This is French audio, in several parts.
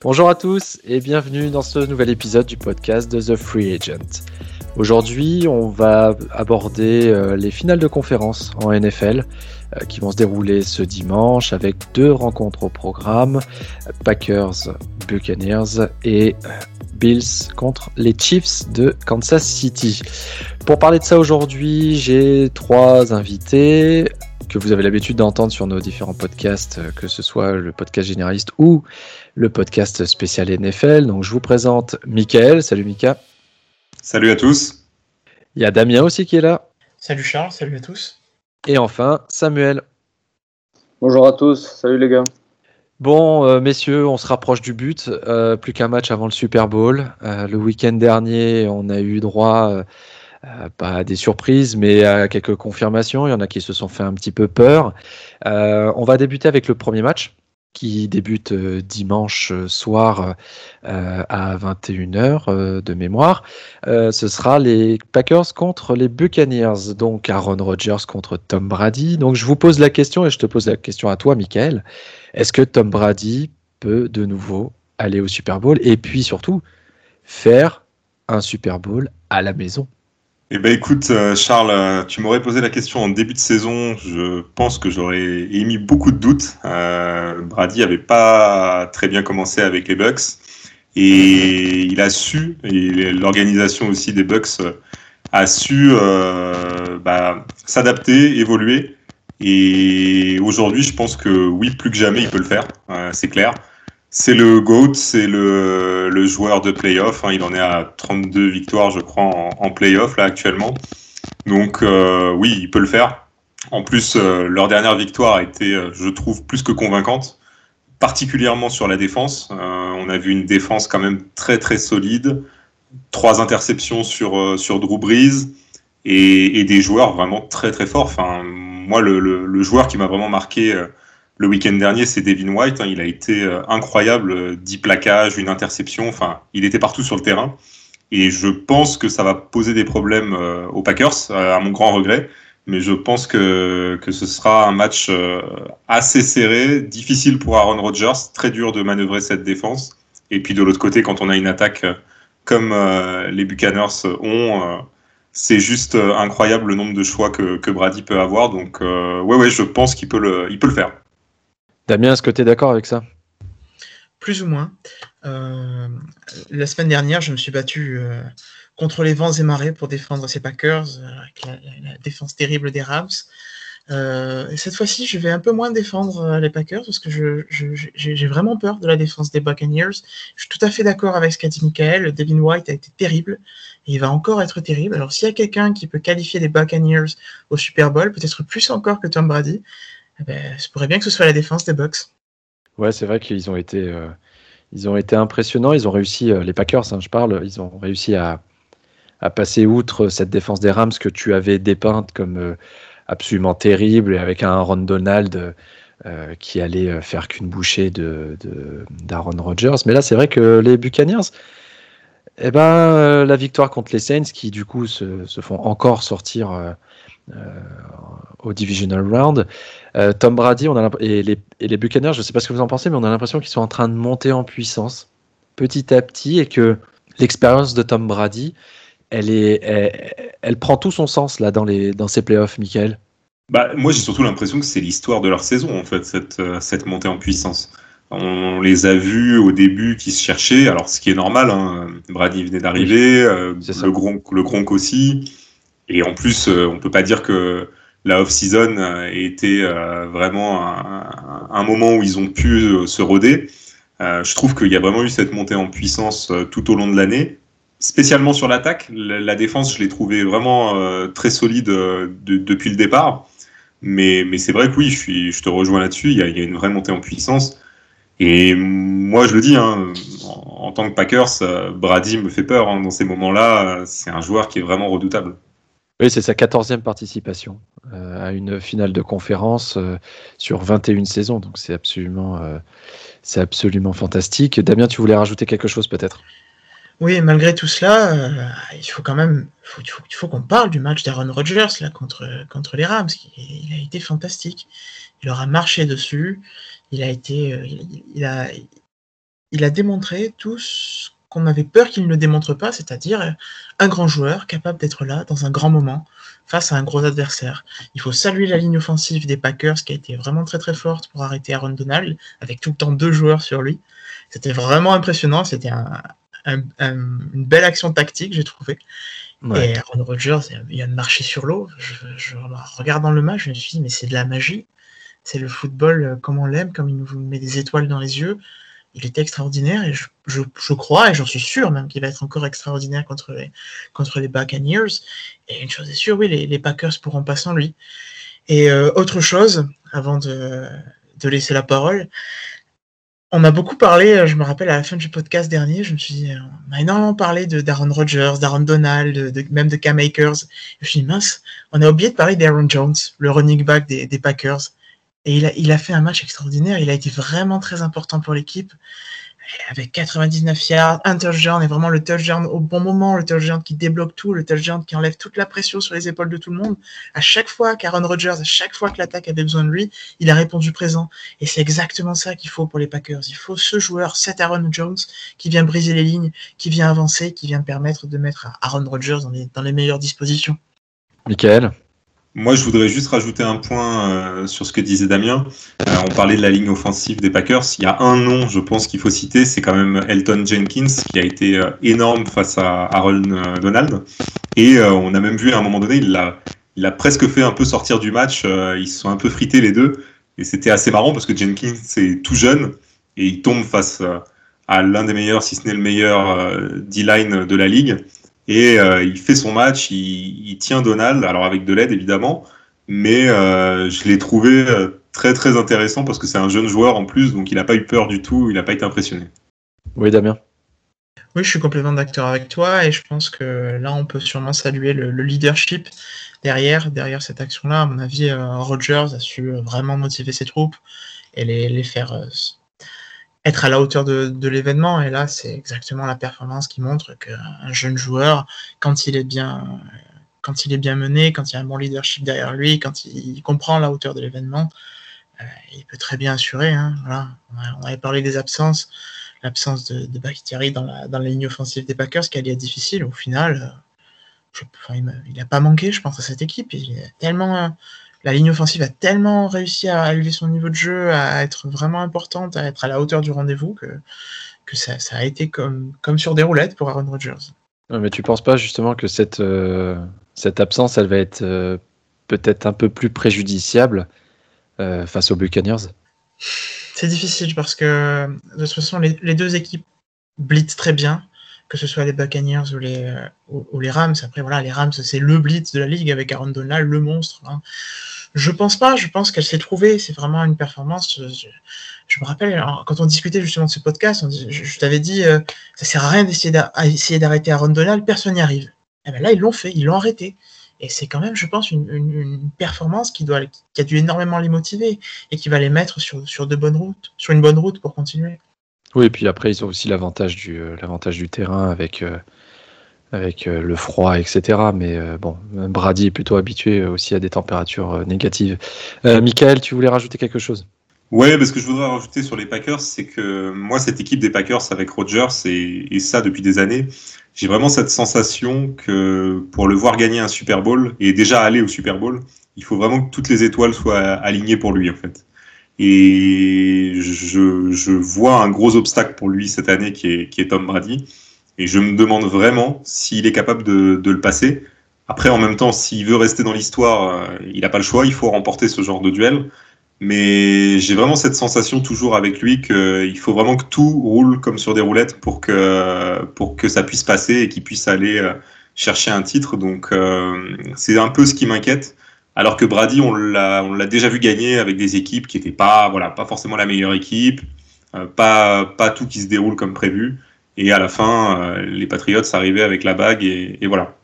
Bonjour à tous et bienvenue dans ce nouvel épisode du podcast de The Free Agent. Aujourd'hui, on va aborder euh, les finales de conférence en NFL euh, qui vont se dérouler ce dimanche avec deux rencontres au programme Packers, Buccaneers et euh, Bills contre les Chiefs de Kansas City. Pour parler de ça aujourd'hui, j'ai trois invités que vous avez l'habitude d'entendre sur nos différents podcasts, que ce soit le podcast généraliste ou le podcast spécial NFL. Donc je vous présente Michael. Salut Mika. Salut à tous. Il y a Damien aussi qui est là. Salut Charles, salut à tous. Et enfin Samuel. Bonjour à tous, salut les gars. Bon, euh, messieurs, on se rapproche du but. Euh, plus qu'un match avant le Super Bowl. Euh, le week-end dernier, on a eu droit, pas à des surprises, mais à quelques confirmations. Il y en a qui se sont fait un petit peu peur. on va débuter avec le premier match qui débute euh, dimanche euh, soir euh, à 21h de mémoire. ce sera les Packers contre les Buccaneers, donc Aaron Rodgers contre Tom Brady. Donc je vous pose la question et je te pose la question à toi, Michael. Est-ce que Tom Brady peut de nouveau aller au Super Bowl et puis surtout faire un Super Bowl à la maison? Eh ben écoute, euh, Charles, euh, tu m'aurais posé la question en début de saison. Je pense que j'aurais émis beaucoup de doutes. Euh, Brady avait pas très bien commencé avec les Bucks et il a su, et l'organisation aussi des Bucks a su bah, s'adapter, évoluer. Et aujourd'hui, je pense que oui, plus que jamais, il peut le faire. c'est clair. C'est le GOAT, c'est le, joueur de playoff. Hein. Il en est à 32 victoires, je crois, en, playoff là actuellement. Donc euh, oui, il peut le faire. En plus, euh, leur dernière victoire a été, euh, je trouve, plus que convaincante, particulièrement sur la défense. on a vu une défense quand même très très solide, trois interceptions sur sur Drew Brees et, des joueurs vraiment très très forts. Enfin, moi, le joueur qui m'a vraiment marqué le week-end dernier, c'est Devin White. Hein, il a été euh, incroyable, 10 plaquages, une interception. Enfin, il était partout sur le terrain. Et je pense que ça va poser des problèmes euh, aux Packers, euh, à mon grand regret. Mais je pense que, que ce sera un match assez serré, difficile pour Aaron Rodgers, très dur de manœuvrer cette défense. Et puis de l'autre côté, quand on a une attaque comme les Buccaneers ont, c'est juste incroyable le nombre de choix que, que Brady peut avoir. Donc, ouais, ouais, je pense qu'il peut peut le faire. Damien, est-ce que tu es d'accord avec ça? Plus ou moins. Euh, la semaine dernière, je me suis battu euh, contre les vents et marées pour défendre ces Packers, euh, avec la, défense terrible des Rams. et cette fois-ci, je vais un peu moins défendre les Packers parce que j'ai vraiment peur de la défense des Buccaneers. Je suis tout à fait d'accord avec ce qu'a dit Michael. Devin White a été terrible et il va encore être terrible. Alors, s'il y a quelqu'un qui peut qualifier les Buccaneers au Super Bowl, peut-être plus encore que Tom Brady, eh ben, je pourrais bien que ce soit la défense des Bucks. Ouais, c'est vrai qu'ils ont été, euh, ils ont été impressionnants. Ils ont réussi, euh, les Packers, hein, je parle, ils ont réussi à, passer outre cette défense des Rams que tu avais dépeinte comme euh, absolument terrible, avec un Ron Donald qui allait faire qu'une bouchée de d'Aaron Rodgers. Mais là, c'est vrai que les Buccaneers, eh ben, la victoire contre les Saints, qui du coup se font encore sortir au divisional round. Euh, Tom Brady on a et, les, et les Buccaneers, je ne sais pas ce que vous en pensez, mais on a l'impression qu'ils sont en train de monter en puissance petit à petit et que l'expérience de Tom Brady, elle, est, elle, prend tout son sens là dans, les, dans ces playoffs, Michael. Bah, moi, j'ai surtout l'impression que c'est l'histoire de leur saison, en fait, cette, euh, cette montée en puissance. On les a vus au début qui se cherchaient, alors ce qui est normal, hein, Brady venait d'arriver, euh, le, Gronk, le Gronk aussi, et en plus, on peut pas dire que la off-season euh, était euh, vraiment un, moment où ils ont pu euh, se roder. je trouve qu'il y a vraiment eu cette montée en puissance tout au long de l'année, spécialement sur l'attaque. La, défense, je l'ai trouvé vraiment très solide depuis le départ. Mais, c'est vrai que oui, je te rejoins là-dessus. Il, y a une vraie montée en puissance. Et moi, je le dis, hein, en, tant que Packers, Brady me fait peur hein, dans ces moments-là. C'est un joueur qui est vraiment redoutable. Oui, c'est sa quatorzième participation à une finale de conférence sur 21 saisons, donc c'est absolument, c'est absolument fantastique. Damien, tu voulais rajouter quelque chose peut-être? Oui, malgré tout cela, euh, il faut quand même, il faut, qu'on parle du match d'Aaron Rodgers là contre contre les Rams. Il, a été fantastique. Il aura marché dessus. Il a été, euh, il, a, il a démontré tout ce qu'on avait peur qu'il ne démontre pas, c'est-à-dire un grand joueur capable d'être là dans un grand moment face à un gros adversaire. Il faut saluer la ligne offensive des Packers qui a été vraiment très très forte pour arrêter Aaron Donald avec tout le temps deux joueurs sur lui. C'était vraiment impressionnant. C'était un, une belle action tactique, j'ai trouvé. Et Aaron Rodgers, il de marcher sur l'eau. Je, regardant le match, je me suis dit, mais c'est de la magie. C'est le football euh, comme on l'aime, comme il nous met des étoiles dans les yeux. Il était extraordinaire et je, crois, et j'en suis sûr même, qu'il va être encore extraordinaire contre les, contre les Buccaneers. Et une chose est sûre, oui, les, Packers pourront pas sans lui. Et euh, autre chose, avant de, de laisser la parole, on a beaucoup parlé, euh, je me rappelle à la fin du podcast dernier, je me suis dit, euh, on a énormément parlé de d'Aaron Rodgers, d'Aaron Donald, même de Cam Akers. je me suis dit, mince, on a oublié de parler d'Aaron Jones, le running back des, des Packers. Et il a, il a fait un match extraordinaire, il a été vraiment très important pour l'équipe avec 99 yards, un touchdown et vraiment le touchdown au bon moment, le touchdown qui débloque tout, le touchdown qui enlève toute la pression sur les épaules de tout le monde. À chaque fois qu'Aaron Rodgers, à chaque fois que l'attaque avait besoin de lui, il a répondu présent. Et c'est exactement ça qu'il faut pour les Packers. Il faut ce joueur, cet Aaron Jones, qui vient briser les lignes, qui vient avancer, qui vient permettre de mettre Aaron Rodgers dans les, dans les meilleures dispositions. Michael? Moi, je voudrais juste rajouter un point euh, sur ce que disait Damien. Euh, on parlait de la ligne offensive des Packers. Il y a un nom, je pense, qu'il faut citer, c'est quand même Elton Jenkins, qui a été euh, énorme face à Aaron Donald. Et on a même vu à un moment donné, il a, il a presque fait un peu sortir du match. ils se sont un peu frités les deux. Et c'était assez marrant parce que Jenkins est tout jeune et il tombe face à l'un des meilleurs, si ce n'est le meilleur D-line de la ligue. Et euh, il fait son match, il, tient Donald, alors avec de l'aide évidemment, mais euh, je l'ai trouvé euh, très très intéressant parce que c'est un jeune joueur en plus, donc il n'a pas eu peur du tout, il n'a pas été impressionné. Oui, Damien. Oui, je suis complètement d'accord avec toi et je pense que là, on peut sûrement saluer le, leadership derrière, derrière cette action-là. À mon avis, Rogers a su vraiment motiver ses troupes et les, les faire être à la hauteur de, l'événement. Et là, c'est exactement la performance qui montre qu'un jeune joueur, quand il est bien, quand il est bien mené, quand il y a un bon leadership derrière lui, quand il, comprend la hauteur de l'événement, euh, il peut très bien assurer. Hein, voilà. On, avait parlé des absences, l'absence de, de dans la, dans la ligne offensive des Packers, qui allait difficile. Au final, je, il n'a pas manqué, je pense, à cette équipe. Il est tellement la ligne offensive a tellement réussi à élever son niveau de jeu, à être vraiment importante, à être à la hauteur du rendez-vous, que, que ça, a été comme, comme sur des roulettes pour Aaron Rodgers. mais tu penses pas justement que cette, euh, cette absence, elle va être euh, peut-être un peu plus préjudiciable euh, face aux Buccaneers? C'est difficile parce que de toute façon, les, deux équipes blitz très bien, que ce soit les Buccaneers ou les, ou, les Rams. Après, voilà, les Rams, c'est le blitz de la ligue avec Aaron Donald, le monstre. Hein. Je pense pas, je pense qu'elle s'est trouvée. C'est vraiment une performance. Je, me rappelle, quand on discutait justement de ce podcast, je, t'avais dit, euh, ça sert à rien d'essayer d'arrêter Aaron Donald, personne n'y arrive. Et eh ben là, ils l'ont fait, ils l'ont arrêté. Et c'est quand même, je pense, une, performance qui, doit, qui a dû énormément les motiver et qui va les mettre sur, de bonnes routes, sur une bonne route pour continuer. Oui, et puis après, ils ont aussi l'avantage du, euh, terrain avec, euh, avec euh, le froid, etc. Mais euh, bon, Brady est plutôt habitué aussi à des températures euh, négatives. Michael, tu voulais rajouter quelque chose? Ouais, parce que je voudrais rajouter sur les Packers, c'est que moi, cette équipe des Packers avec Rodgers et, ça depuis des années, j'ai vraiment cette sensation que pour le voir gagner un Super Bowl et déjà aller au Super Bowl, il faut vraiment que toutes les étoiles soient alignées pour lui en fait. Et je, vois un gros obstacle pour lui cette année qui est Tom Brady. Et je me demande vraiment s'il est capable de, de, le passer. Après, en même temps, s'il veut rester dans l'histoire, euh, il n'a pas le choix, il faut remporter ce genre de duel. Mais j'ai vraiment cette sensation toujours avec lui qu'il faut vraiment que tout roule comme sur des roulettes pour que, pour que ça puisse passer et qu'il puisse aller euh, chercher un titre. Donc euh, c'est un peu ce qui m'inquiète. Alors que Brady, on l'a déjà vu gagner avec des équipes qui n'étaient pas, voilà, pas forcément la meilleure équipe, pas, pas tout qui se déroule comme prévu. Et à la fin, euh, les Patriots arrivaient avec la bague et, voilà.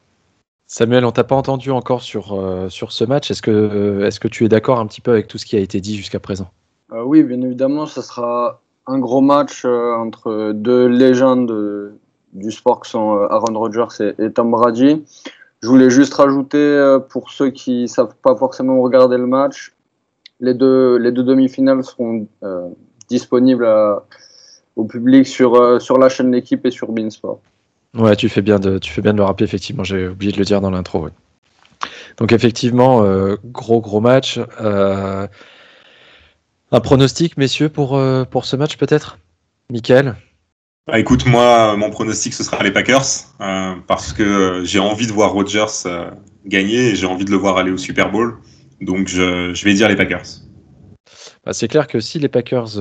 Samuel, on t'a pas entendu encore sur, euh, sur ce match. Est-ce que, est que tu es d'accord un petit peu avec tout ce qui a été dit jusqu'à présent? Euh, Oui, bien évidemment, ce sera un gros match euh, entre deux légendes du sport qui sont Aaron Rodgers et, Tom Brady. Je voulais juste rajouter, pour ceux qui savent pas forcément regarder le match, les deux, les deux demi-finales seront disponibles au public sur, sur la chaîne d'équipe et sur Beansport. Ouais, tu fais bien de, tu fais bien de le rappeler, effectivement. J'ai oublié de le dire dans l'intro. Donc, effectivement, euh, gros, gros match. Euh, un pronostic, messieurs, pour, euh, pour ce match, peut-être? Michael? Bah, Écoute, moi, mon pronostic, ce sera les Packers, parce que j'ai envie de voir Rodgers gagner et j'ai envie de le voir aller au Super Bowl. Donc, je, je vais dire les Packers. Bah, c'est clair que si les Packers,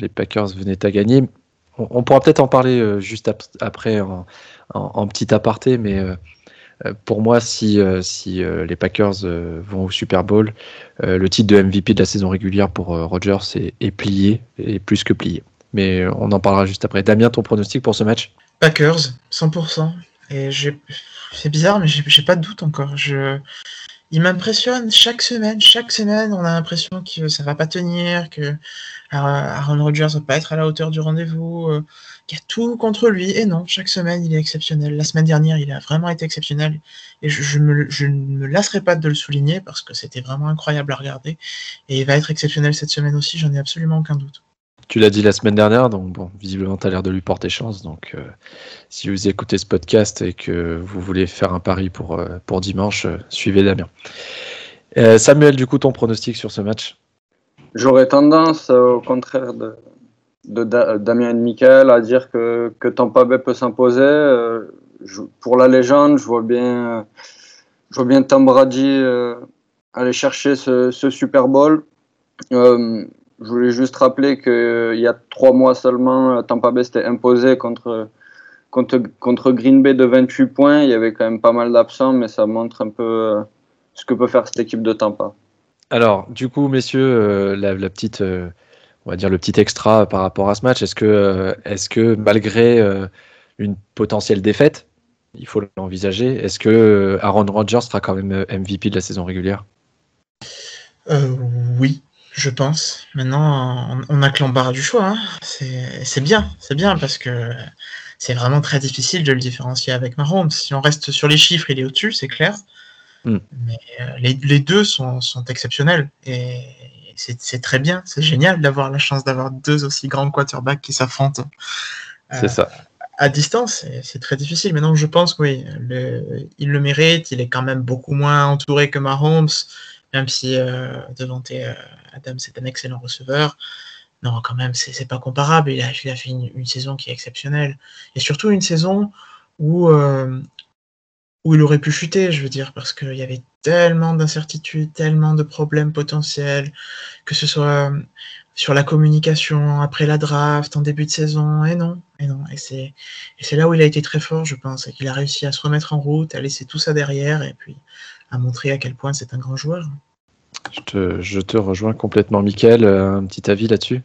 les Packers venaient à gagner, on, pourra peut-être en parler euh, juste après en, petit aparté, mais euh, euh, pour moi, si, si les Packers vont au Super Bowl, le titre de MVP de la saison régulière pour Rodgers est, plié, et plus que plié. Mais on en parlera juste après. Damien, ton pronostic pour ce match? Packers, 100%. Et c'est bizarre, mais j'ai pas de doute encore. Je, il m'impressionne chaque semaine. Chaque semaine, on a l'impression que ça va pas tenir, que Aaron Rodgers va pas être à la hauteur du rendez-vous, euh, qu'il y a tout contre lui. Et non, chaque semaine, il est exceptionnel. La semaine dernière, il a vraiment été exceptionnel. Et je, ne me lasserai pas de le souligner parce que c'était vraiment incroyable à regarder. Et il va être exceptionnel cette semaine aussi, j'en ai absolument aucun doute. Tu l'as dit la semaine dernière, donc bon, visiblement, tu as l'air de lui porter chance. Donc, euh, si vous écoutez ce podcast et que vous voulez faire un pari pour, euh, pour dimanche, euh, suivez Damien. Samuel, du coup, ton pronostic sur ce match? J'aurais tendance, au contraire de, Damien et de Michael, à dire que, que Tampa Bay peut s'imposer. pour la légende, je vois bien, je vois bien Tom Brady aller chercher ce Super Bowl. Je voulais juste rappeler qu'il euh, y a trois mois seulement, Tampa Bay s'était imposé contre, contre, contre Green Bay de 28 points. Il y avait quand même pas mal d'absents, mais ça montre un peu euh, ce que peut faire cette équipe de Tampa. Alors, du coup, messieurs, euh, la, petite, on va dire le petit extra par rapport à ce match, est-ce que, est que malgré une potentielle défaite, il faut l'envisager, est-ce que Aaron Rodgers sera quand même MVP de la saison régulière? Oui, je pense. Maintenant, on a que l'embarras du choix. Hein. C'est bien, c'est bien parce que c'est vraiment très difficile de le différencier avec Mahomes. Si on reste sur les chiffres, il est au-dessus, c'est clair. Hmm. Mais euh, les, deux sont, exceptionnels et c'est très bien, c'est génial d'avoir la chance d'avoir deux aussi grands quarterbacks qui s'affrontent. c'est ça. À distance, c'est très difficile. Maintenant, je pense que oui, il le mérite. Il est quand même beaucoup moins entouré que Mahomes même si euh, Devante euh, Adam c'est un excellent receveur. Non, quand même, c'est pas comparable. Il a, fait une, saison qui est exceptionnelle. Et surtout une saison où, euh, où il aurait pu chuter, je veux dire, parce qu'il y avait tellement d'incertitudes, tellement de problèmes potentiels, que ce soit sur la communication après la draft, en début de saison, et non, et non. Et c'est là où il a été très fort, je pense, et qu'il a réussi à se remettre en route, à laisser tout ça derrière, et puis à montrer à quel point c'est un grand joueur. Je te, rejoins complètement, Michael. Euh, un petit avis là-dessus?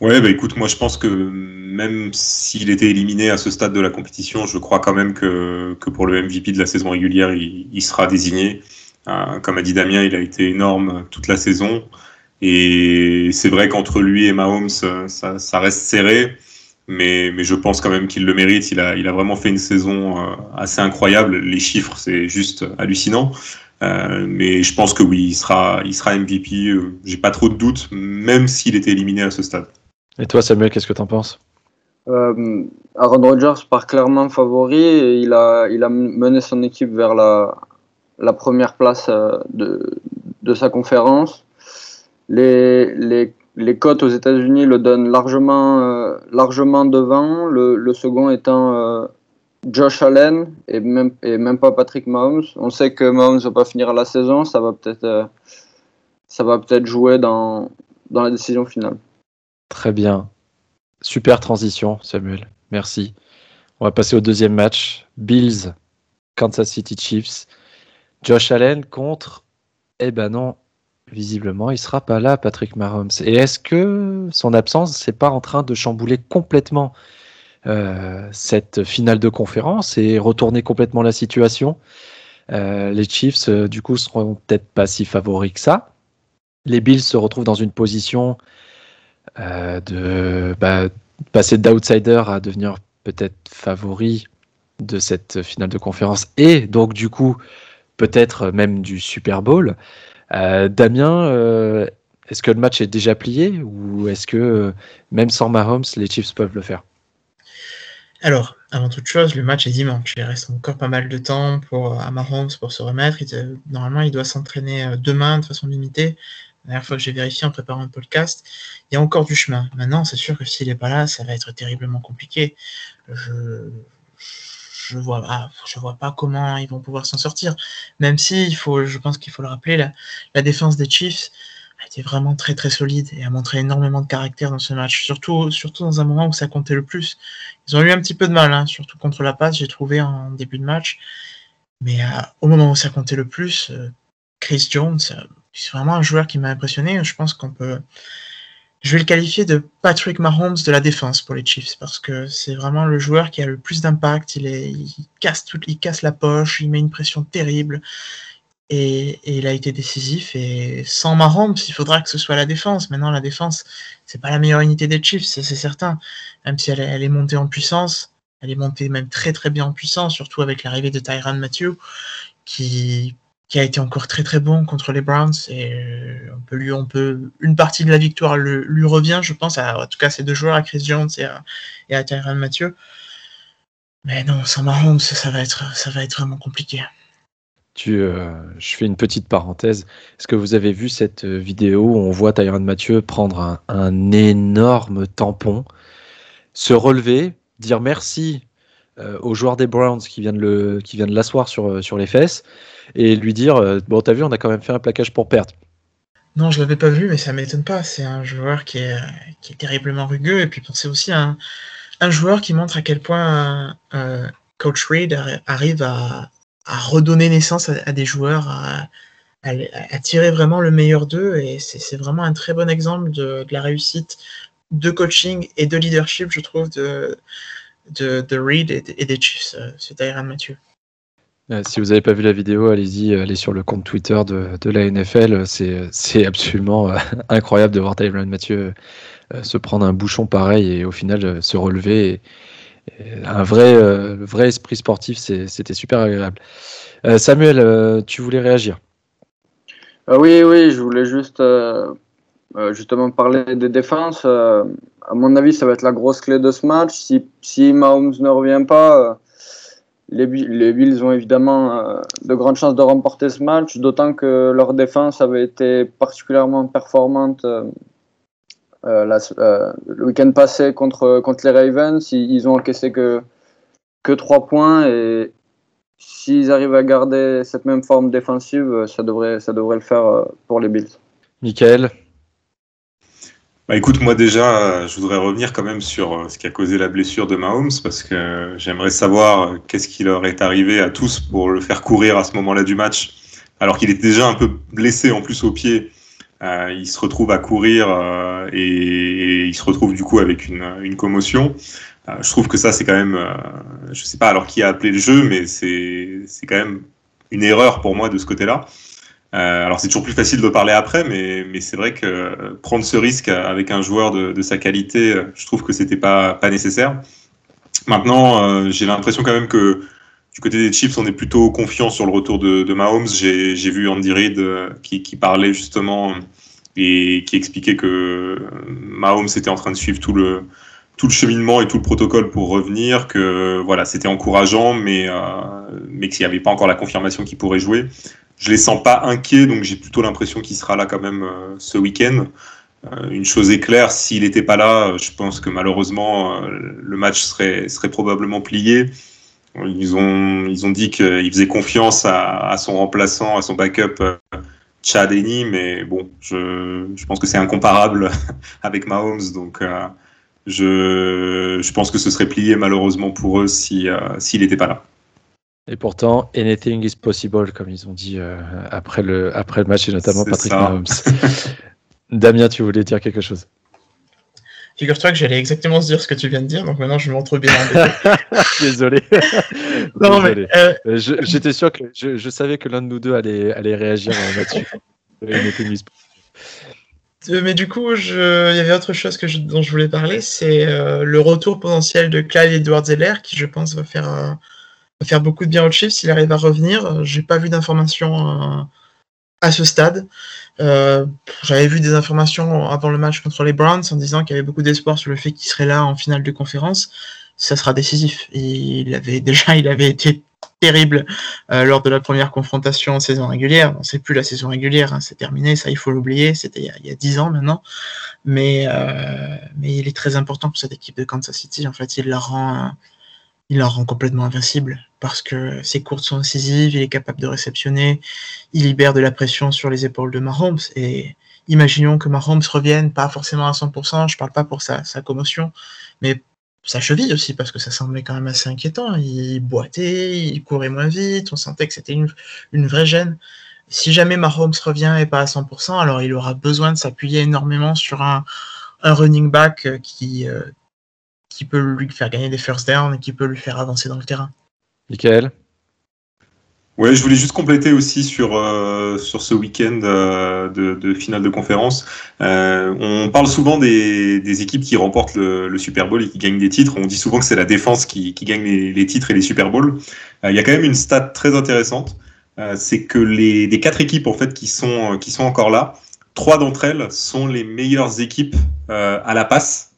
Ouais, bah écoute, moi je pense que même s'il était éliminé à ce stade de la compétition, je crois quand même que, que pour le MVP de la saison régulière, il, sera désigné. Euh, comme a dit Damien, il a été énorme toute la saison. Et c'est vrai qu'entre lui et Mahomes, ça, ça reste serré mais, mais je pense quand même qu'il le mérite. Il a, il a vraiment fait une saison euh, assez incroyable. Les chiffres, c'est juste hallucinant. Euh, mais je pense que oui, il sera, il sera MVP. Euh, j'ai pas trop de doutes, même s'il était éliminé à ce stade. Et toi, Samuel, qu'est-ce que tu en penses? Euh, Aaron Rodgers part clairement favori et il a, il a mené son équipe vers la, la première place de, de sa conférence. Les, les les cotes aux États-Unis le donnent largement, euh, largement devant, le, second étant euh, Josh Allen et même, et même pas Patrick Mahomes. On sait que Mahomes va pas finir la saison, ça va peut-être euh, ça va peut-être jouer dans, dans la décision finale. Très bien. Super transition, Samuel. Merci. On va passer au deuxième match. Bills, Kansas City Chiefs. Josh Allen contre. Eh ben non, Visiblement, il sera pas là, Patrick Mahomes. Et est-ce que son absence n'est pas en train de chambouler complètement cette finale de conférence et retourner complètement la situation les Chiefs, du coup, seront peut-être pas si favoris que ça. Les Bills se retrouvent dans une position de bah, passer d'outsider à devenir peut-être favori de cette finale de conférence et donc du coup peut-être même du Super Bowl. Damien, est-ce que le match est déjà plié ou est-ce que même sans Mahomes, les Chiefs peuvent le faire? Alors, avant toute chose, le match est dimanche. Il reste encore pas mal de temps pour à Mahomes pour se remettre. normalement, il doit s'entraîner euh, demain de façon limitée. La dernière fois que j'ai vérifié en préparant le podcast, il y a encore du chemin. Maintenant, c'est sûr que s'il n'est pas là, ça va être terriblement compliqué. Je je vois je vois pas comment ils vont pouvoir s'en sortir. Même si il faut, je pense qu'il faut le rappeler, la, la défense des Chiefs a été vraiment très très solide et a montré énormément de caractère dans ce match, surtout, surtout dans un moment où ça comptait le plus. Ils ont eu un petit peu de mal, hein, surtout contre la passe, j'ai trouvé en début de match. Mais euh, au moment où ça comptait le plus, euh, Chris Jones, euh, c'est vraiment un joueur qui m'a impressionné. Je pense qu'on peut. Je vais le qualifier de Patrick Mahomes de la défense pour les Chiefs parce que c'est vraiment le joueur qui a le plus d'impact. Il, casse tout, il casse la poche, il met une pression terrible. Et, il a été décisif. Et sans Mahomes, il faudra que ce soit la défense. Maintenant, la défense, c'est pas la meilleure unité des Chiefs, c'est certain. Même si elle, est montée en puissance, elle est montée même très très bien en puissance, surtout avec l'arrivée de Tyran Matthew, qui, a été encore très très bon contre les Browns. Et euh, on peut lui, on peut, une partie de la victoire lui revient, je pense, en tout cas ces deux joueurs, à Chris Jones et à, et Tyran Matthew. Mais non, sans Mahomes, ça va être, ça va être vraiment compliqué. Euh, je fais une petite parenthèse. Est-ce que vous avez vu cette euh, vidéo où on voit Tyron Mathieu prendre un, énorme tampon, se relever, dire merci euh, au joueur des Browns qui vient de, le, qui vient de l'asseoir sur, sur les fesses et lui dire Bon, t'as vu, on a quand même fait un plaquage pour perdre. Non, je l'avais pas vu, mais ça m'étonne pas. C'est un joueur qui est, qui est terriblement rugueux. Et puis, c'est aussi un, un joueur qui montre à quel point Coach Reed arrive à, à redonner naissance à, des joueurs, à, tirer vraiment le meilleur d'eux. Et c'est vraiment un très bon exemple de, la réussite de coaching et de leadership, je trouve, de, de, Reed et, des Chiefs, euh, c'est Tyron Mathieu. Euh, si vous n'avez pas vu la vidéo, allez-y, allez sur le compte Twitter de, la NFL. C'est absolument euh, incroyable de voir Tyron Mathieu se prendre un bouchon pareil et au final se relever un vrai, euh, vrai esprit sportif, c'était super agréable. Euh, Samuel, euh, tu voulais réagir? Oui, oui, je voulais juste justement parler des défenses. à mon avis, ça va être la grosse clé de ce match. Si, si Mahomes ne revient pas, les, les, Bills ont évidemment de grandes chances de remporter ce match, d'autant que leur défense avait été particulièrement performante euh, euh, le week-end passé contre, contre les Ravens, ils, ont encaissé que, que 3 points et s'ils arrivent à garder cette même forme défensive, ça devrait, ça devrait le faire euh, pour les Bills. Michael? Bah écoute, moi déjà, je voudrais revenir quand même sur ce qui a causé la blessure de Mahomes, parce que j'aimerais savoir qu'est-ce qui leur est arrivé à tous pour le faire courir à ce moment-là du match, alors qu'il était déjà un peu blessé en plus au pied euh, il se retrouve à courir euh, et, il se retrouve du coup avec une, une commotion. Euh, je trouve que ça, c'est quand même, je sais pas alors qui a appelé le jeu, mais c'est quand même une erreur pour moi de ce côté-là. Alors c'est toujours plus facile de parler après, mais, mais c'est vrai que prendre ce risque avec un joueur de, de sa qualité, je trouve que c'était pas, pas nécessaire. Maintenant, j'ai l'impression quand même que du côté des Chiefs, on est plutôt confiant sur le retour de, Mahomes. J'ai vu Andy Reid euh, qui, qui, parlait justement et qui expliquait que Mahomes était en train de suivre tout le, tout le cheminement et tout le protocole pour revenir, que voilà, c'était encourageant, mais, euh, mais qu'il n'y avait pas encore la confirmation qu'il pourrait jouer. Je les sens pas inquiets, donc j'ai plutôt l'impression qu'il sera là quand même euh, ce week-end. Euh, une chose est claire, s'il n'était pas là, je pense que malheureusement le match serait, serait probablement plié. Ils ont, ils ont dit qu'ils faisaient confiance à, son remplaçant, à son backup euh, Chad Henney, mais bon, je, je pense que c'est incomparable avec Mahomes, donc euh, je, je, pense que ce serait plié malheureusement pour eux si, euh, s'il n'était pas là. Et pourtant, anything is possible, comme ils ont dit après, le, après le match, et notamment Patrick Mahomes. Damien, tu voulais dire quelque chose? Figure-toi que j'allais exactement se dire ce que tu viens de dire, donc maintenant je me retrouve bien Désolé. non, mais, euh, J'étais sûr que je, savais que l'un de nous deux allait, allait réagir là-dessus. Euh, mais du coup, je... il y avait autre chose que dont je voulais parler, c'est euh, le retour potentiel de Clyde Edwards-Zeller, qui je pense va faire, va faire beaucoup de bien au Chiefs s'il arrive à revenir. J'ai pas vu d'informations à ce stade. Euh, j'avais vu des informations avant le match contre les Browns en disant qu'il y avait beaucoup d'espoir sur le fait qu'il serait là en finale de conférence. Ça sera décisif. Il avait déjà, il avait été terrible euh, lors de la première confrontation en saison régulière. On sait plus la saison régulière, hein, c'est terminé, ça il faut l'oublier. C'était il, y a dix ans maintenant, mais euh, mais il est très important pour cette équipe de Kansas City. En fait, il la rend il la rend complètement invincible parce que ses courses sont incisives, il est capable de réceptionner, il libère de la pression sur les épaules de Mahomes. Et imaginons que Mahomes revienne, pas forcément à 100%, je parle pas pour sa, commotion, mais sa cheville aussi, parce que ça semblait quand même assez inquiétant. Il boitait, il courait moins vite, on sentait que c'était une, vraie gêne. Si jamais Mahomes revient et pas à 100%, alors il aura besoin de s'appuyer énormément sur un, un running back qui, euh, qui peut lui faire gagner des first downs et qui peut lui faire avancer dans le terrain. Michael Ouais, je voulais juste compléter aussi sur, euh, sur ce week-end euh, de, finale de conférence. Euh, on parle souvent des, équipes qui remportent le, Super Bowl et qui gagnent des titres. On dit souvent que c'est la défense qui, gagne les, titres et les Super Bowls. Il y a quand même une stat très intéressante. c'est que les, des quatre équipes en fait qui sont, qui sont encore là, trois d'entre elles sont les meilleures équipes à la passe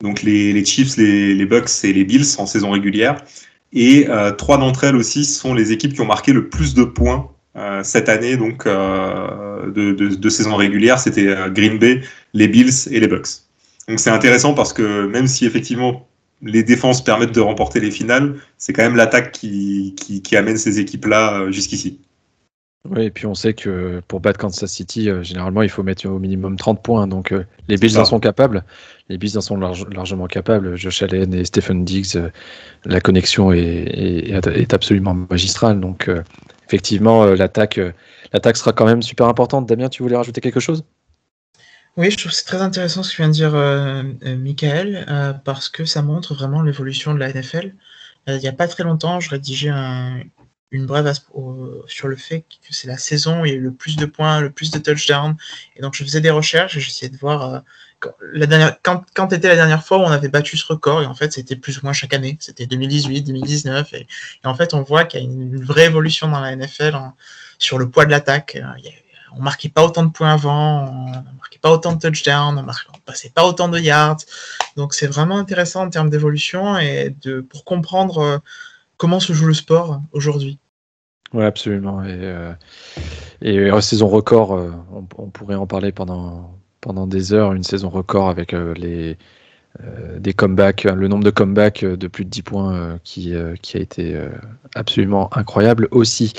donc les, Chiefs, les, Bucks et les Bills en saison régulière. Et euh, trois d'entre elles aussi sont les équipes qui ont marqué le plus de points euh, cette année donc euh, de, saison régulière. C'était Green Bay, les Bills et les Bucks. Donc c'est intéressant parce que même si effectivement les défenses permettent de remporter les finales, c'est quand même l'attaque qui, qui, amène ces équipes-là jusqu'ici. Oui, et puis on sait que pour battre Kansas City, euh, généralement, il faut mettre au minimum 30 points. Donc euh, les Bills en sont capables. Les Bills en sont largement capables. Josh Allen et Stephen Diggs, euh, la connexion est, est, absolument magistrale. Donc effectivement, l'attaque, l'attaque sera quand même super importante. Damien, tu voulais rajouter quelque chose? Oui, je trouve que c'est très intéressant ce que vient de dire Michael, parce que ça montre vraiment l'évolution de la NFL. il n'y a pas très longtemps, je rédigeais un, une brève sur le fait que c'est la saison où il y a eu le plus de points, le plus de touchdowns. Et donc, je faisais des recherches et j'essayais de voir euh, quand, la dernière, quand, était la dernière fois où on avait battu ce record. Et en fait, c'était plus ou moins chaque année. C'était 2018, 2019. Et, en fait, on voit qu'il y a une, vraie évolution dans la NFL sur le poids de l'attaque. Euh, on marquait pas autant de points avant, on marquait pas autant de touchdowns, on, marquait, passait pas autant de yards. Donc, c'est vraiment intéressant en termes d'évolution et de, pour comprendre euh, comment se joue le sport aujourd'hui? Oui, absolument. Et, euh, et saison record, euh, on, pourrait en parler pendant, des heures, une saison record avec euh, les, des comebacks, le nombre de comebacks de plus de 10 points qui, qui a été absolument incroyable aussi.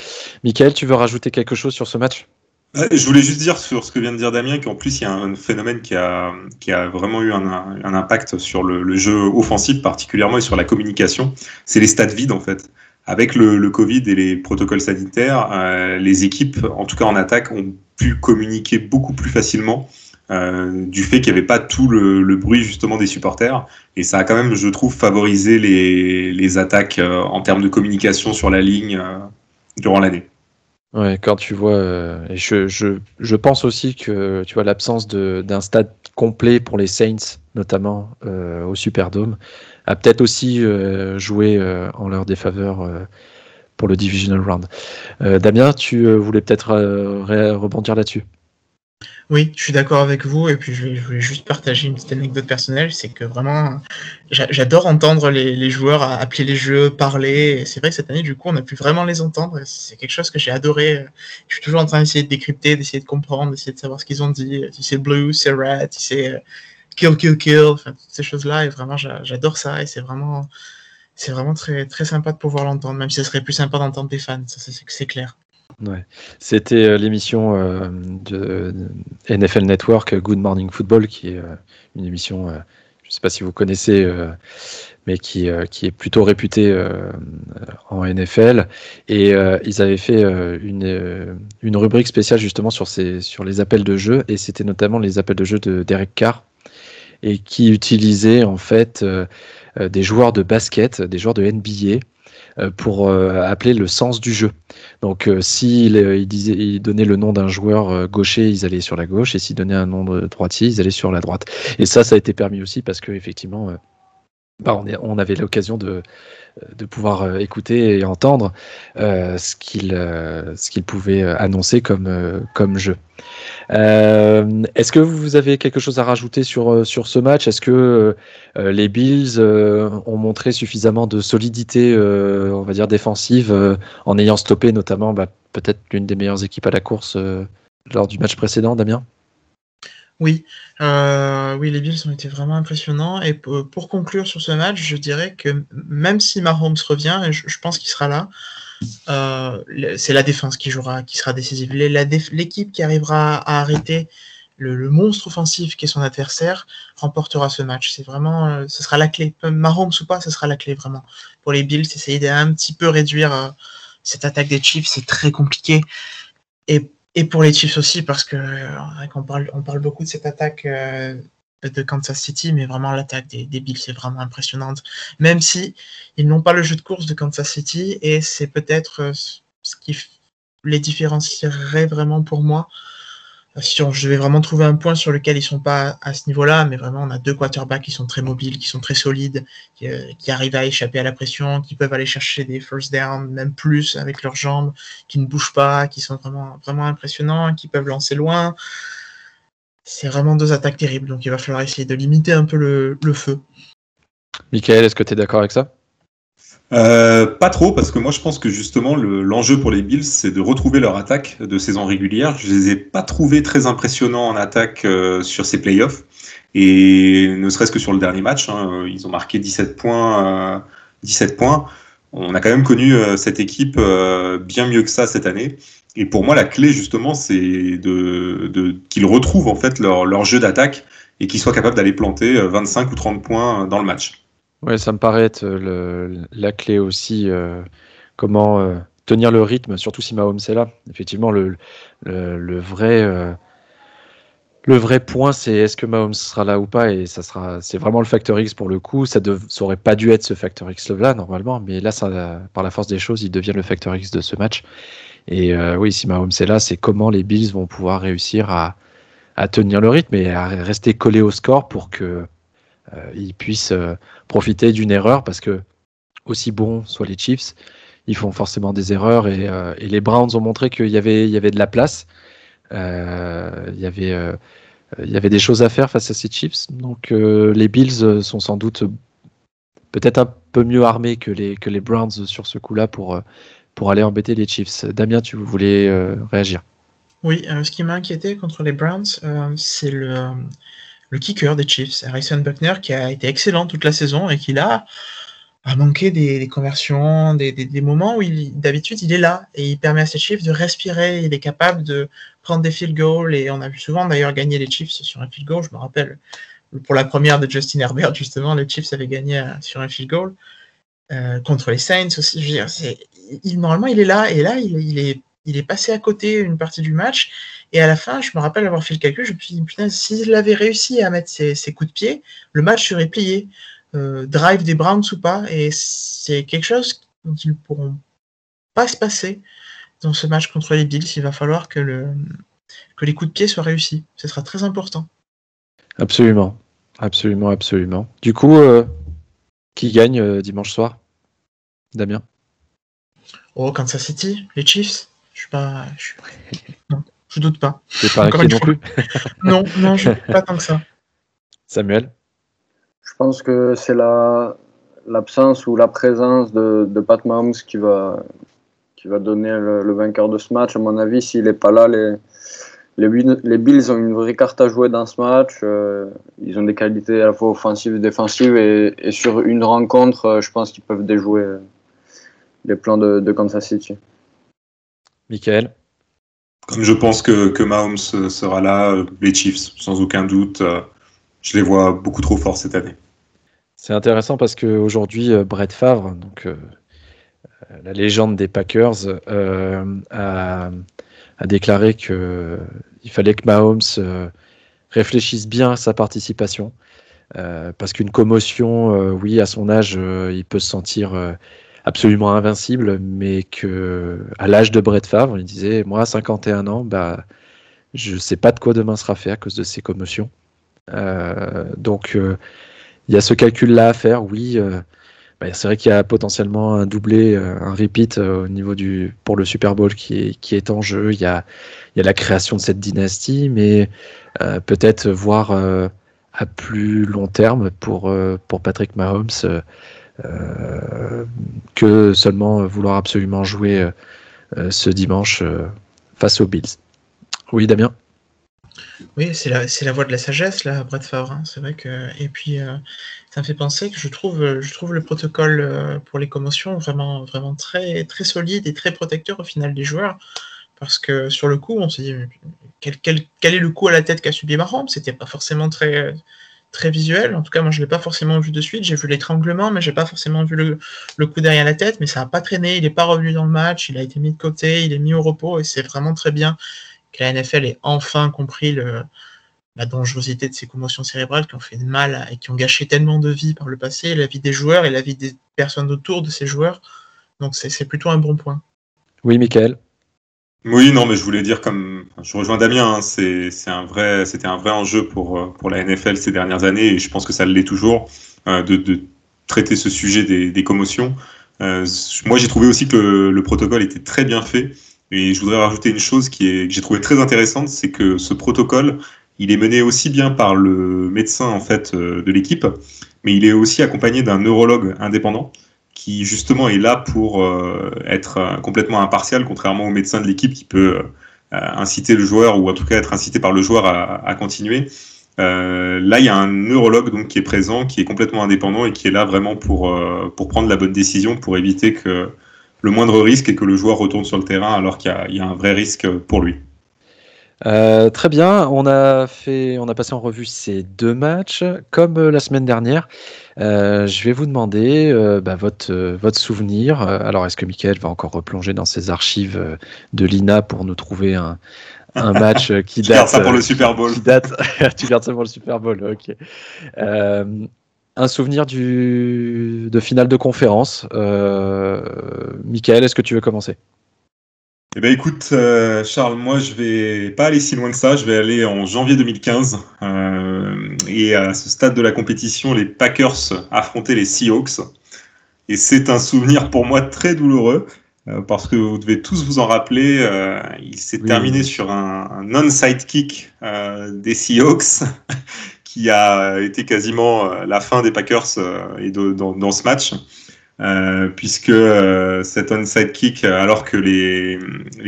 Michael, tu veux rajouter quelque chose sur ce match? Je voulais juste dire sur ce que vient de dire Damien qu'en plus il y a un phénomène qui a, qui a vraiment eu un, un impact sur le, le, jeu offensif particulièrement et sur la communication. C'est les stades vides en fait. Avec le, le Covid et les protocoles sanitaires, euh, les équipes, en tout cas en attaque, ont pu communiquer beaucoup plus facilement euh, du fait qu'il n'y avait pas tout le, le, bruit justement des supporters. Et ça a quand même, je trouve, favorisé les, les attaques euh, en termes de communication sur la ligne euh, durant l'année. Ouais, quand tu vois, euh, je, je, je, pense aussi que tu vois l'absence d'un stade complet pour les Saints, notamment euh, au Superdome, a peut-être aussi euh, joué euh, en leur défaveur euh, pour le Divisional Round. Damien, tu voulais peut-être rebondir là-dessus? Oui, je suis d'accord avec vous. Et puis, je voulais juste partager une petite anecdote personnelle. C'est que vraiment, j'adore entendre les, joueurs appeler les jeux, parler. C'est vrai que cette année, du coup, on a pu vraiment les entendre. C'est quelque chose que j'ai adoré. Je suis toujours en train d'essayer de décrypter, d'essayer de comprendre, d'essayer de savoir ce qu'ils ont dit. Si c'est blue, c'est red, si c'est euh, kill, kill, kill. Enfin, toutes ces choses-là. Et vraiment, j'adore ça. Et c'est vraiment, c'est vraiment très, très sympa de pouvoir l'entendre. Même si ce serait plus sympa d'entendre des fans. Ça, c'est clair. C'était euh, l'émission euh, de, NFL Network Good Morning Football, qui est euh, une émission, je ne sais pas si vous connaissez, mais qui, qui est plutôt réputée en NFL. Et ils avaient fait une, une rubrique spéciale justement sur, ces, sur les appels de jeu, et c'était notamment les appels de jeu de Derek Carr. Et qui utilisait en fait des joueurs de basket, des joueurs de NBA pour appeler le sens du jeu. Donc, s'il il il donnait le nom d'un joueur gaucher, ils allaient sur la gauche, et s'il donnait un nom de droitier, ils allaient sur la droite. Et ça, ça a été permis aussi parce que effectivement, bah, on, avait l'occasion de, de pouvoir euh, écouter et entendre euh, ce qu'il euh, pouvait annoncer comme jeu. Est-ce que vous avez quelque chose à rajouter sur sur ce match? Est-ce que les Bills ont montré suffisamment de solidité, on va dire défensive, en ayant stoppé notamment bah, peut-être l'une des meilleures équipes à la course lors du match précédent, Damien? Oui, euh, oui, les Bills ont été vraiment impressionnants. Et pour conclure sur ce match, je dirais que même si Mahomes revient, et je, pense qu'il sera là, euh, c'est la défense qui jouera, qui sera décisive. L'équipe qui arrivera à arrêter le, monstre offensif qui est son adversaire remportera ce match. C'est vraiment, euh, ce sera la clé. Mahomes ou pas, ce sera la clé vraiment pour les Bills. Essayer d'un petit peu réduire cette attaque des Chiefs, c'est très compliqué. Et et pour les Chiefs aussi, parce que euh, on parle beaucoup de cette attaque euh, de Kansas City, mais vraiment l'attaque des, des Bills est vraiment impressionnante. Même si ils n'ont pas le jeu de course de Kansas City, et c'est peut-être euh, ce qui les différencierait vraiment pour moi je vais vraiment trouver un point sur lequel ils sont pas à ce niveau-là, mais vraiment on a deux quarterbacks qui sont très mobiles, qui sont très solides, qui, euh, arrivent à échapper à la pression, qui peuvent aller chercher des first down, même plus avec leurs jambes, qui ne bougent pas, qui sont vraiment vraiment impressionnants, qui peuvent lancer loin. C'est vraiment deux attaques terribles, donc il va falloir essayer de limiter un peu le, le feu. Michael, est-ce que tu es d'accord avec ça? Euh, pas trop, parce que moi je pense que justement l'enjeu pour les Bills, c'est de retrouver leur attaque de saison régulière. Je les ai pas trouvés très impressionnants en attaque euh, sur ces playoffs, et ne serait-ce que sur le dernier match, hein, ils ont marqué 17 points. 17 euh, points. On a quand même connu cette équipe bien mieux que ça cette année. Et pour moi, la clé justement, c'est de, de qu'ils retrouvent en fait leur, leur jeu d'attaque et qu'ils soient capables d'aller planter 25 ou 30 points dans le match. Ouais, ça me paraît être la clé aussi. Euh, comment euh, tenir le rythme, surtout si Mahomes est là. Effectivement, le, le, vrai, euh, le vrai point, c'est est-ce que Mahomes sera là ou pas, et ça sera, c'est vraiment le facteur X pour le coup. Ça, ne aurait pas dû être ce facteur X là normalement, mais là, ça, par la force des choses, il devient le facteur X de ce match. Et oui, si Mahomes est là, c'est comment les Bills vont pouvoir réussir à, à tenir le rythme et à rester collés au score pour que euh, ils puissent euh, profiter d'une erreur parce que aussi bons soient les Chiefs, ils font forcément des erreurs et, euh, les Browns ont montré qu'il y avait, il y avait de la place. il, y avait, il y avait des choses à faire face à ces Chiefs. Donc les Bills sont sans doute peut-être un peu mieux armés que les, que les Browns sur ce coup-là pour, pour aller embêter les Chiefs. Damien, tu voulais réagir Oui, ce qui m'a inquiété contre les Browns, c'est le, le kicker des Chiefs, Harrison Buckner, qui a été excellent toute la saison et qui a, a manqué des, conversions, des, moments où d'habitude il est là et il permet à ses Chiefs de respirer. Il est capable de prendre des field goals et on a vu souvent d'ailleurs gagner les Chiefs sur un field goal. Je me rappelle pour la première de Justin Herbert, justement, les Chiefs avaient gagné euh, sur un field goal. Euh, contre les Saints aussi. Je veux dire, il, normalement, il est là, et là, il, est, il est passé à côté une partie du match, et à la fin, je me rappelle avoir fait le calcul, je me suis dit, putain, s'il avait réussi à mettre ses, coups de pied, le match serait plié. Euh, drive des Browns ou pas, et c'est quelque chose dont ils ne pourront pas se passer dans ce match contre les Bills. Il va falloir que, le, que les coups de pied soient réussis. Ce sera très important. Absolument, absolument, absolument. Du coup, euh, qui gagne euh, dimanche soir? Damien? Oh, Kansas City, les Chiefs. Je suis pas. Je Non. Je doute pas. Pas inquiet non plus Non, non, je doute pas tant que ça. Samuel Je pense que c'est la l'absence ou la présence de, de, Pat Mahomes qui va, qui va donner le, vainqueur de ce match. À mon avis, s'il n'est pas là, les, les, Bills ont une vraie carte à jouer dans ce match. Euh, ils ont des qualités à la fois offensives et défensives. Et, et sur une rencontre, euh, je pense qu'ils peuvent déjouer les plans de, de Kansas City. Michael comme je pense que, que Mahomes sera là, les Chiefs, sans aucun doute, euh, je les vois beaucoup trop forts cette année. C'est intéressant parce qu'aujourd'hui, euh, Brett Favre, donc, euh, la légende des Packers, a, a, déclaré qu'il fallait que Mahomes réfléchisse bien à sa participation. parce qu'une commotion, oui, à son âge, il peut se sentir absolument invincible, mais que à l'âge de Brett Favre, il disait, moi, à 51 ans, bah, je sais pas de quoi demain sera fait à cause de ces commotions. donc, il y a ce calcul-là à faire, oui. Bah, c'est vrai qu'il y a potentiellement un doublé, euh, un repeat euh, au niveau du pour le Super Bowl qui est, qui est en jeu. Il y a, il y a la création de cette dynastie, mais euh, peut-être voir à plus long terme pour, pour Patrick Mahomes que seulement vouloir absolument jouer ce dimanche face aux Bills. Oui, Damien? Oui, c'est la, la voie de la sagesse, là, Brett Favre. Hein. C'est vrai que. Et puis, euh, ça me fait penser que je trouve, le protocole euh, pour les commotions vraiment, très, solide et très protecteur au final des joueurs. Parce que sur le coup, on se dit quel est le coup à la tête qu'a subi Mahomes? C'était pas forcément très, très visuel. En tout cas, moi, je l'ai pas forcément vu de suite. J'ai vu l'étranglement, mais j'ai pas forcément vu le, le, coup derrière la tête. Mais ça n'a pas traîné. Il n'est pas revenu dans le match. Il a été mis de côté. Il est mis au repos et c'est vraiment très bien que la NFL ait enfin compris la dangerosité de ces commotions cérébrales qui ont fait de mal et qui ont gâché tellement de vies par le passé, la vie des joueurs et la vie des personnes autour de ces joueurs. Donc c'est plutôt un bon point. Oui, Michael. Oui, non, mais je voulais dire comme je rejoins Damien, hein, c'est un vrai, c'était un vrai enjeu pour pour la NFL ces dernières années et je pense que ça l'est toujours euh, de, traiter ce sujet des, des commotions. Euh, moi, j'ai trouvé aussi que le, le, protocole était très bien fait et je voudrais rajouter une chose qui est, que j'ai trouvé très intéressante, c'est que ce protocole, il est mené aussi bien par le médecin en fait euh, de l'équipe, mais il est aussi accompagné d'un neurologue indépendant qui justement est là pour euh, être euh, complètement impartial, contrairement au médecin de l'équipe qui peut inciter le joueur ou en tout cas être incité par le joueur à, à continuer. Euh, là, il y a un neurologue donc qui est présent, qui est complètement indépendant et qui est là vraiment pour pour prendre la bonne décision, pour éviter que le moindre risque est que le joueur retourne sur le terrain alors qu'il y, a un vrai risque pour lui. Euh, très bien, on a fait, on a passé en revue ces deux matchs. Comme euh, la semaine dernière, euh, je vais vous demander bah, votre, votre souvenir. Alors, est-ce que Michael va encore replonger dans ses archives de l'INA pour nous trouver un, un match qui date. ça pour le Super Bowl. Qui date. tu gardes ça pour le Super Bowl, ok un souvenir du, de finale de conférence. Michael, est-ce que tu veux commencer? Eh ben écoute, euh, Charles, moi je vais pas aller si loin que ça. Je vais aller en janvier 2015 euh, et à ce stade de la compétition, les Packers affrontaient les Seahawks et c'est un souvenir pour moi très douloureux euh, parce que vous devez tous vous en rappeler. Euh, il s'est terminé sur un, un non-side kick des Seahawks qui a été quasiment euh, la fin des Packers euh, et de, dans, dans, ce match. Euh, puisque euh, cet onside kick, alors que les,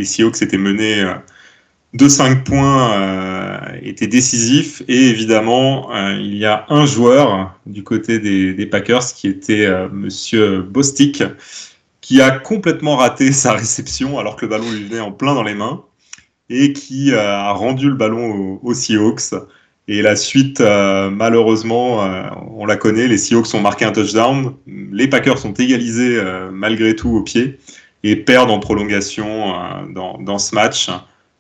Seahawks étaient menés de 5 points, était décisif. Et évidemment, il y a un joueur du côté des, Packers qui était Monsieur Bostic, qui a complètement raté sa réception alors que le ballon lui venait en plein dans les mains et qui a rendu le ballon aux Seahawks. Et la suite, euh, malheureusement, euh, on la connaît, les Seahawks ont marqué un touchdown, les Packers sont égalisés euh, malgré tout au pied et perdent en prolongation dans, dans, ce match.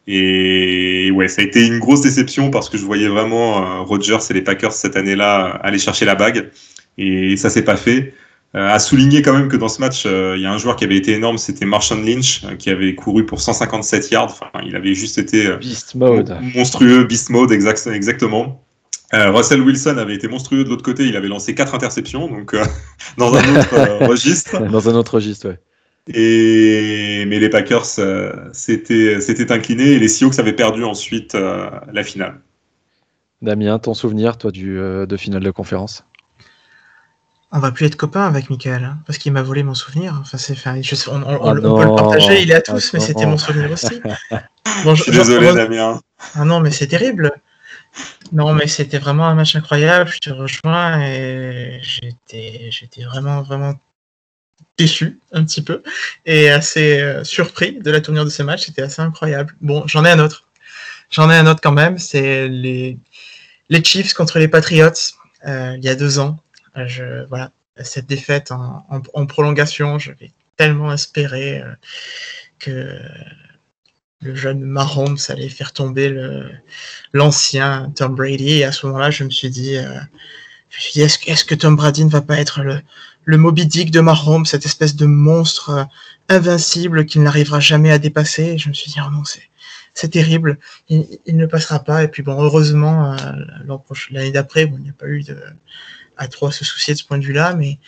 Et ouais, ça a été une grosse déception parce que je voyais vraiment Rodgers et les Packers cette année-là aller chercher la bague et ça s'est pas fait. Euh, à souligner quand même que dans ce match, euh, il y a un joueur qui avait été énorme, c'était Marshawn Lynch, euh, qui avait couru pour 157 yards. Enfin, il avait juste été beast mode. monstrueux, beast mode, exact, exactement. Russell Wilson avait été monstrueux de l'autre côté, il avait lancé quatre interceptions, donc dans un autre registre. Dans un autre registre, ouais. Et mais les Packers s'étaient s'étaient inclinés et les Seahawks avaient perdu ensuite la finale. Damien, ton souvenir, toi, du de finale de conférence? On va plus être copains avec Michael, hein, parce qu'il m'a volé mon souvenir. Enfin, c'est, je, on, on, on, peut le partager, il est à tous, mais c'était mon souvenir aussi. Bon, je, suis désolé, Damien. Ah non, mais c'est terrible. Non, mais c'était vraiment un match incroyable. Je te rejoins et j'étais, j'étais vraiment, vraiment déçu un petit peu et assez euh, surpris de la tournure de ce match. C'était assez incroyable. Bon, j'en ai un autre. J'en ai un autre quand même. C'est les, les Chiefs contre les Patriots euh, il y a deux ans. Je, voilà, cette défaite en, en, en prolongation, j'avais tellement espéré euh, que le jeune Mahomes allait faire tomber l'ancien Tom Brady. Et à ce moment-là, je me suis dit, euh, dit, est-ce que Tom Brady ne va pas être le, le Moby Dick de Mahomes, cette espèce de monstre euh, invincible qu'il n'arrivera jamais à dépasser? Et Je me suis dit, oh non, c'est terrible, il, ne passera pas. Et puis bon, heureusement, l'année d'après, bon, il n'y a pas eu de, à trop se soucier de ce point de vue-là, mais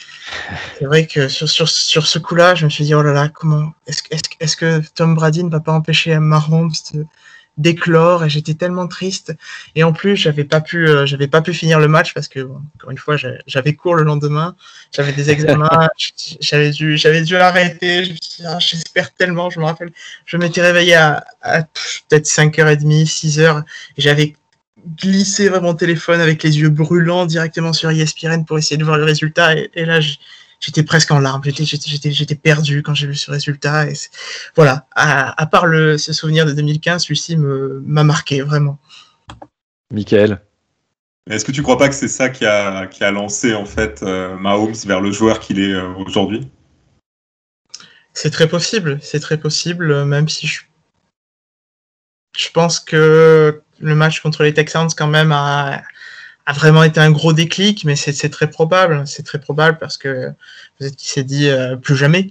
c'est vrai que sur, sur, sur ce coup-là, je me suis dit, oh là là, comment est-ce est est que Tom Brady ne va pas empêcher Mahomes de, d'éclore? Et j'étais tellement triste. Et en plus j'avais pas pu euh, j'avais pas pu finir le match parce que encore une fois j'avais cours le lendemain. J'avais des examens. J'avais dû j'avais dû arrêter. Ah, j'espère tellement. Je me rappelle je m'étais réveillé à, peut-être 5h30 6h et j'avais glissé vraiment mon téléphone avec les yeux brûlants directement sur ESPN pour essayer de voir le résultat. Et, et là j'étais presque en larmes, j'étais perdu quand j'ai vu ce résultat. Et voilà, à, part le, ce souvenir de 2015, celui-ci m'a marqué vraiment. Michael. Est-ce que tu crois pas que c'est ça qui a, qui a lancé en fait euh, Mahomes vers le joueur qu'il est euh, aujourd'hui? C'est très possible, c'est très possible, même si je, je pense que le match contre les Texans quand même a, a vraiment été un gros déclic, mais c'est très probable. C'est très probable parce que peut-être qu'il s'est dit euh, plus jamais.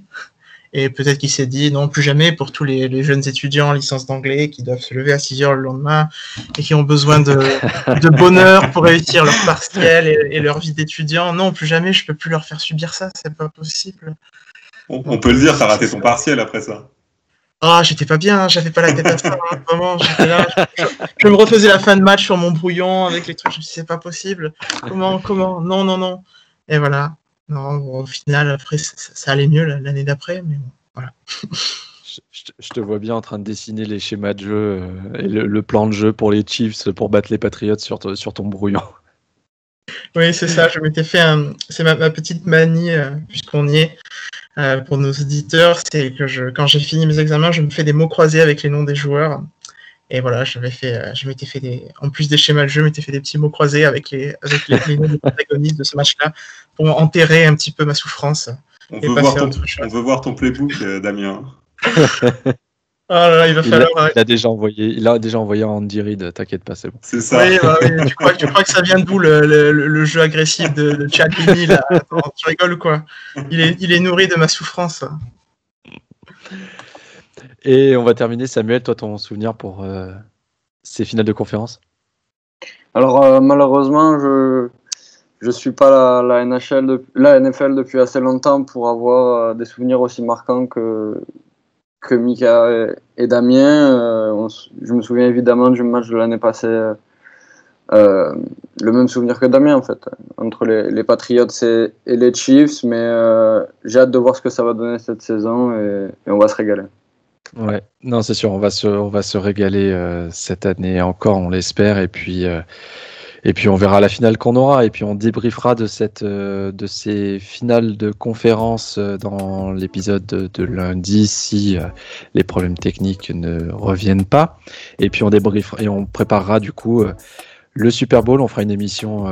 Et peut-être qu'il s'est dit non, plus jamais pour tous les, jeunes étudiants en licence d'anglais qui doivent se lever à 6 heures le lendemain et qui ont besoin de, de bonheur pour réussir leur partiel et, leur vie d'étudiant. Non, plus jamais, je peux plus leur faire subir ça, c'est pas possible. On, on peut le dire, t'as raté ton partiel après ça. Ah, j'étais pas bien, j'avais pas la tête à ça. Hein, vraiment, j'étais là. Je, me refaisais la fin de match sur mon brouillon avec les trucs. Je me c'est pas possible. Comment, comment? Non, non, non. Et voilà. Non, au final, après, ça, allait mieux l'année d'après, mais bon, voilà. Je, te vois bien en train de dessiner les schémas de jeu euh, et le, plan de jeu pour les Chiefs pour battre les Patriots sur, sur ton brouillon. Oui, c'est ça. Je m'étais fait un... C'est ma, petite manie, euh, puisqu'on y est. Euh, pour nos auditeurs, c'est que je, quand j'ai fini mes examens, je me fais des mots croisés avec les noms des joueurs. Et voilà, je fait, euh, je m'étais fait des, en plus des schémas de jeu, je m'étais fait des petits mots croisés avec les, avec les, noms des protagonistes de ce match-là pour enterrer un petit peu ma souffrance. On, veut voir, ton, on veut voir ton playbook, euh, Damien. Ah il va falloir. Il a, déjà envoyé, il a déjà envoyé en Andy Reid, t'inquiète pas, c'est bon. C'est ça. Oui, bah, oui. tu, crois, tu, crois, que ça vient d'où le, le, le, jeu agressif de, de Chad là? Tu rigoles ou quoi? Il est, il est nourri de ma souffrance. Et on va terminer, Samuel, toi, ton souvenir pour euh, ces finales de conférence? Alors, euh, malheureusement, je je suis pas la, la, NHL de, la NFL depuis assez longtemps pour avoir euh, des souvenirs aussi marquants que, que Mika et, Damien. Euh, je me souviens évidemment du match de l'année passée. Euh, le même souvenir que Damien en fait, entre les, Patriots et, les Chiefs, mais euh, j'ai hâte de voir ce que ça va donner cette saison et, on va se régaler. Ouais, non c'est sûr, on va se, on va se régaler cette année encore, on l'espère, et puis et puis on verra la finale qu'on aura et puis on débriefera de cette euh, de ces finales de conférence euh, dans l'épisode de, lundi si euh, les problèmes techniques ne reviennent pas. Et puis on débriefera et on préparera du coup le Super Bowl. On fera une émission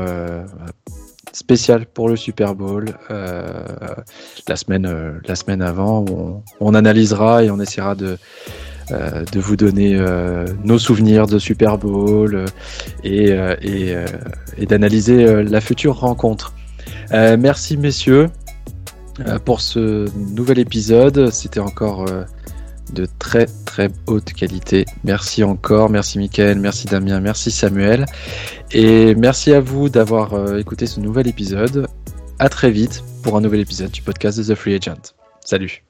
spéciale pour le Super Bowl la semaine la semaine avant où on, on analysera et on essaiera de euh, de vous donner euh, nos souvenirs de Super Bowl euh, et, d'analyser la future rencontre. merci messieurs pour ce nouvel épisode. C'était encore de très très haute qualité. Merci encore, merci Mickaël, merci Damien, merci Samuel. Et merci à vous d'avoir écouté ce nouvel épisode. À très vite pour un nouvel épisode du podcast de The Free Agent. Salut